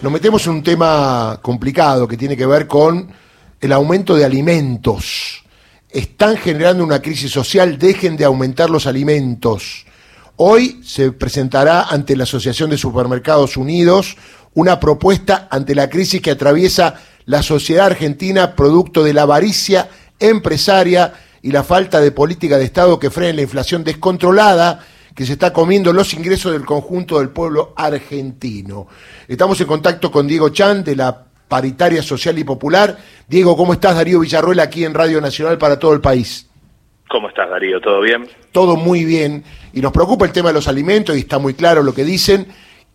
nos metemos en un tema complicado que tiene que ver con el aumento de alimentos. Están generando una crisis social, dejen de aumentar los alimentos. Hoy se presentará ante la Asociación de Supermercados Unidos una propuesta ante la crisis que atraviesa la sociedad argentina producto de la avaricia empresaria y la falta de política de Estado que frene la inflación descontrolada que se está comiendo los ingresos del conjunto del pueblo argentino. Estamos en contacto con Diego Chan de la Paritaria Social y Popular. Diego, ¿cómo estás? Darío Villarruel aquí en Radio Nacional para todo el país. ¿Cómo estás, Darío? ¿Todo bien? Todo muy bien. Y nos preocupa el tema de los alimentos y está muy claro lo que dicen.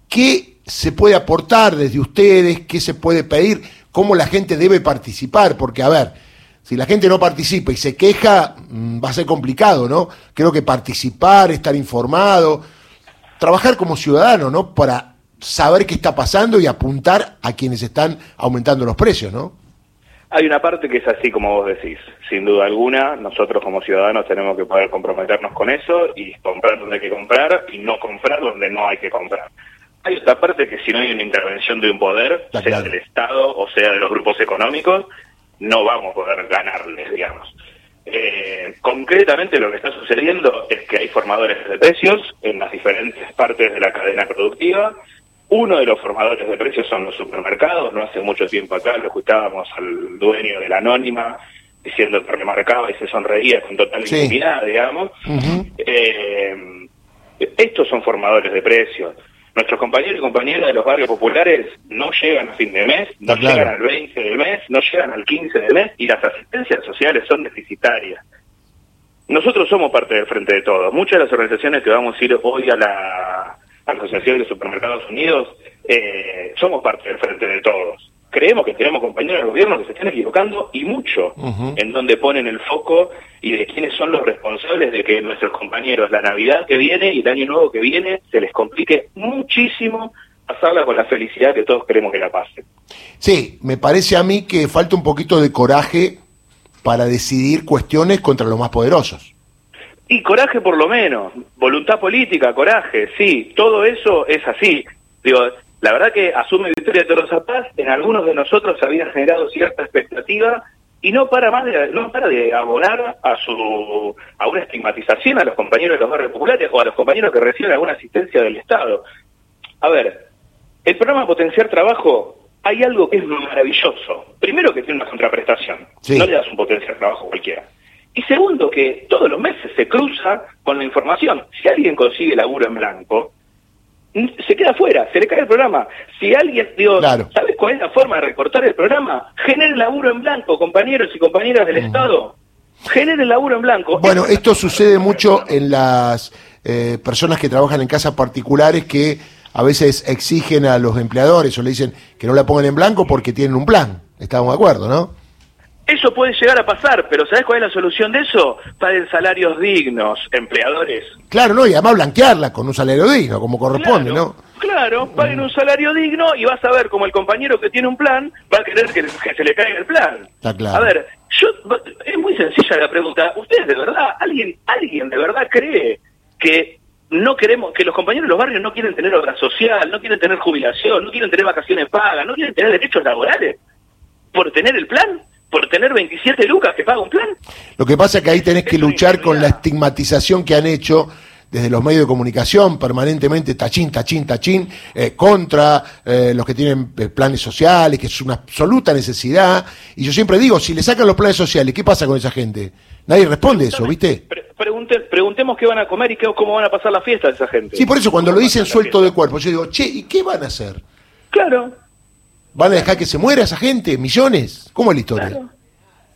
¿Qué se puede aportar desde ustedes? ¿Qué se puede pedir? ¿Cómo la gente debe participar? Porque, a ver, si la gente no participa y se queja, mm, va a ser complicado, ¿no? Creo que participar, estar informado, trabajar como ciudadano, ¿no? Para saber qué está pasando y apuntar a quienes están aumentando los precios, ¿no? Hay una parte que es así como vos decís, sin duda alguna, nosotros como ciudadanos tenemos que poder comprometernos con eso y comprar donde hay que comprar y no comprar donde no hay que comprar. Hay otra parte que si no hay una intervención de un poder, sea del Estado o sea de los grupos económicos, no vamos a poder ganarles, digamos. Eh, concretamente lo que está sucediendo es que hay formadores de precios en las diferentes partes de la cadena productiva. Uno de los formadores de precios son los supermercados. No hace mucho tiempo acá lo escuchábamos al dueño de la anónima diciendo que remarcaba y se sonreía con total intimidad, digamos. Eh, estos son formadores de precios. Nuestros compañeros y compañeras de los barrios populares no llegan a fin de mes, no llegan al 20 del mes, no llegan al 15 del mes y las asistencias sociales son deficitarias. Nosotros somos parte del Frente de Todos. Muchas de las organizaciones que vamos a ir hoy a la, Asociación de Supermercados Unidos eh, somos parte del Frente de Todos creemos que tenemos compañeros del gobierno que se están equivocando y mucho en donde ponen el foco y de quiénes son los responsables de que nuestros compañeros la Navidad que viene y el Año Nuevo que viene se les complique muchísimo pasarla con la felicidad que todos queremos que la pasen. Sí, me parece a mí que falta un poquito de coraje para decidir cuestiones contra los más poderosos. Y coraje por lo menos, voluntad política, coraje, sí, todo eso es así. Digo, la verdad que asume Victoria Tolosa Paz, en algunos de nosotros había generado cierta expectativa y no para más de, no para de abonar a su a una estigmatización a los compañeros de los barrios populares o a los compañeros que reciben alguna asistencia del Estado. A ver, el programa Potenciar Trabajo hay algo que es maravilloso. Primero que tiene una contraprestación, no le das un potenciar trabajo cualquiera. Y segundo que todos los meses se cruza con la información. Si alguien consigue laburo en blanco, se queda fuera, se le cae el programa. Si alguien, digo, ¿sabes cuál es la forma de recortar el programa? Genere laburo en blanco, compañeros y compañeras del Estado. Genere laburo en blanco. Bueno, esto sucede mucho en las eh, personas que trabajan en casas particulares que a veces exigen a los empleadores o le dicen que no la pongan en blanco porque tienen un plan. Estamos de acuerdo, ¿no? Eso puede llegar a pasar, pero ¿sabes cuál es la solución de eso? Paguen salarios dignos, empleadores. Claro, no, y además blanquearla con un salario digno, como corresponde, ¿no? Claro, paguen un salario digno y vas a ver como el compañero que tiene un plan va a querer que, se le caiga el plan. Está claro. A ver, yo, es muy sencilla la pregunta. ¿Ustedes de verdad, alguien, alguien de verdad cree que no queremos, que los compañeros de los barrios no quieren tener obra social, no quieren tener jubilación, no quieren tener vacaciones pagas, no quieren tener derechos laborales por tener el plan? Por tener 27 lucas que paga un plan. Lo que pasa es que ahí tenés que luchar con la estigmatización que han hecho desde los medios de comunicación permanentemente tachín, tachín, tachín, eh, contra eh, los que tienen eh, planes sociales, que es una absoluta necesidad. Y yo siempre digo, si le sacan los planes sociales, ¿qué pasa con esa gente? Nadie responde eso, ¿viste? preguntemos qué van a comer y qué, cómo van a pasar la fiesta de esa gente. Sí, por eso cuando lo dicen suelto de cuerpo, yo digo, che, ¿y qué van a hacer? Claro, ¿Van a dejar que se muera esa gente? ¿Millones? ¿Cómo es la historia?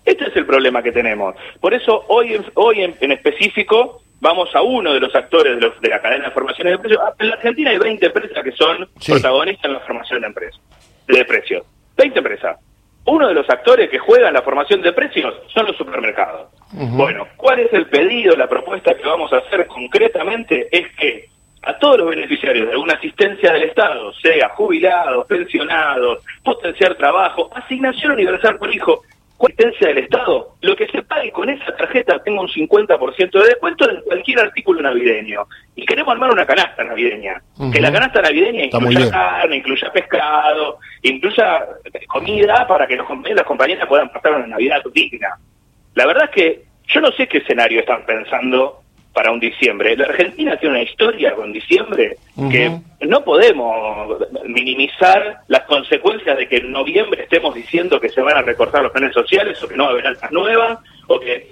Este es el problema que tenemos. Por eso hoy, hoy en, específico vamos a uno de los actores de, la cadena de formación de precios. En la Argentina hay 20 empresas que son protagonistas en la formación de, empresas, de precios. 20 empresas. Uno de los actores que juega en la formación de precios son los supermercados. Bueno, ¿cuál es el pedido, la propuesta que vamos a hacer concretamente? Es que a todos los beneficiarios de alguna asistencia del Estado, sea jubilados, pensionados, potenciar trabajo, asignación universal por hijo, competencia del Estado, lo que se pague con esa tarjeta tenga un 50% de descuento en cualquier artículo navideño. Y queremos armar una canasta navideña. Que la canasta navideña incluya carne, incluya pescado, incluya comida para que los compañeros las compañeras puedan pasar una Navidad digna. La verdad es que yo no sé qué escenario están pensando para un diciembre. La Argentina tiene una historia con diciembre que no podemos minimizar las consecuencias de que en noviembre estemos diciendo que se van a recortar los planes sociales o que no va a haber altas nuevas o que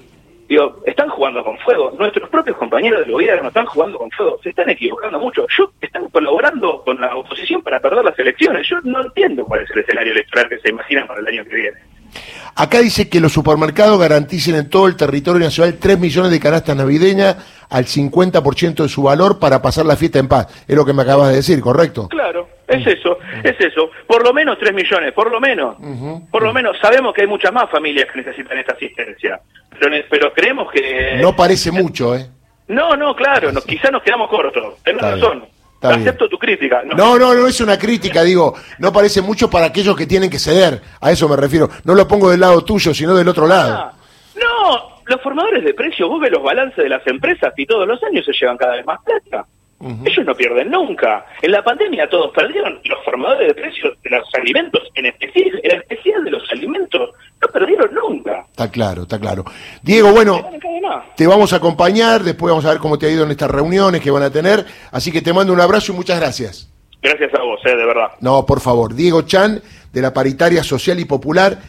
digo, están jugando con fuego. Nuestros propios compañeros del gobierno están jugando con fuego. Se están equivocando mucho. Yo están colaborando con la oposición para perder las elecciones. Yo no entiendo cuál es el escenario electoral que se imagina para el año que viene. Acá dice que los supermercados garanticen en todo el territorio nacional 3 millones de canastas navideñas al 50% de su valor para pasar la fiesta en paz. Es lo que me acabas de decir, ¿correcto? Claro, es eso, es eso. Por lo menos 3 millones, por lo menos. Por lo menos sabemos que hay muchas más familias que necesitan esta asistencia. Pero, creemos que... No parece mucho, ¿eh? No, no, claro, no, quizás nos quedamos cortos. Tenés razón. Acepto tu crítica. No. no. no, es una crítica, digo, no parece mucho para aquellos que tienen que ceder, a eso me refiero. No lo pongo del lado tuyo, sino del otro lado. Ah, los formadores de precios, vos ves los balances de las empresas y todos los años se llevan cada vez más plata. Ellos no pierden nunca. En la pandemia todos perdieron. Los formadores de precios de los alimentos, en especial, en especial de los alimentos, no perdieron nunca. Está claro, está claro. Diego, bueno, te vamos a acompañar, después vamos a ver cómo te ha ido en estas reuniones que van a tener. Así que te mando un abrazo y muchas gracias. Gracias a vos, eh, de verdad. No, por favor. Diego Chan, de la Paritaria Social y Popular,